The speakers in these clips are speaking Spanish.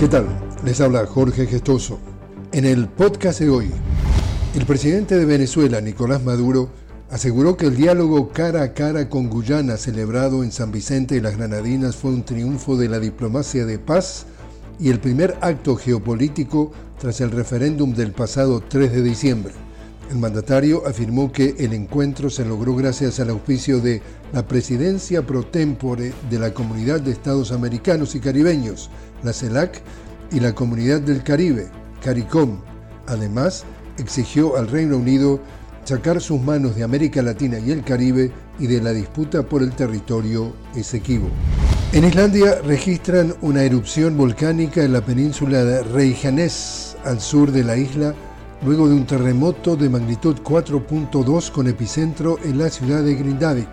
¿Qué tal? Les habla Jorge Gestoso. En el podcast de hoy, el presidente de Venezuela, Nicolás Maduro, aseguró que el diálogo cara a cara con Guyana celebrado en San Vicente y las Granadinas fue un triunfo de la diplomacia de paz y el primer acto geopolítico tras el referéndum del pasado 3 de diciembre. El mandatario afirmó que el encuentro se logró gracias al auspicio de la presidencia pro tempore de la Comunidad de Estados Americanos y Caribeños, la CELAC, y la Comunidad del Caribe, CARICOM. Además, exigió al Reino Unido sacar sus manos de América Latina y el Caribe y de la disputa por el territorio Esequibo. En Islandia registran una erupción volcánica en la península de Reykjanes, al sur de la isla, luego de un terremoto de magnitud 4.2 con epicentro en la ciudad de Grindavik.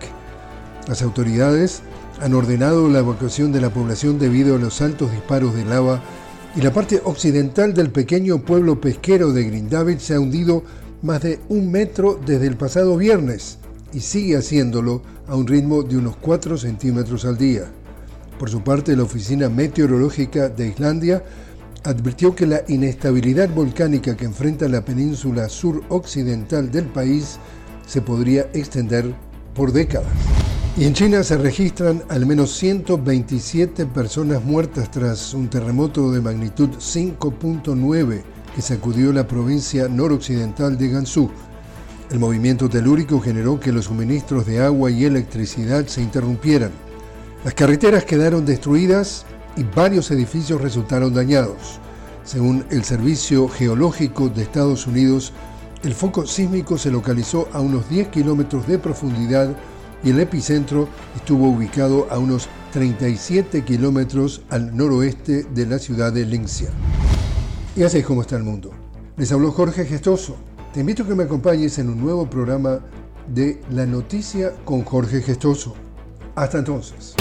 Las autoridades han ordenado la evacuación de la población debido a los altos disparos de lava y la parte occidental del pequeño pueblo pesquero de Grindavik se ha hundido más de un metro desde el pasado viernes y sigue haciéndolo a un ritmo de unos 4 centímetros al día. Por su parte, la Oficina Meteorológica de Islandia advirtió que la inestabilidad volcánica que enfrenta la península suroccidental del país se podría extender por décadas. Y en China se registran al menos 127 personas muertas tras un terremoto de magnitud 5.9 que sacudió la provincia noroccidental de Gansu. El movimiento telúrico generó que los suministros de agua y electricidad se interrumpieran. Las carreteras quedaron destruidas y varios edificios resultaron dañados. Según el Servicio Geológico de Estados Unidos, el foco sísmico se localizó a unos 10 kilómetros de profundidad y el epicentro estuvo ubicado a unos 37 kilómetros al noroeste de la ciudad de Linxia. Y así es como está el mundo. Les habló Jorge Gestoso. Te invito a que me acompañes en un nuevo programa de La Noticia con Jorge Gestoso. Hasta entonces.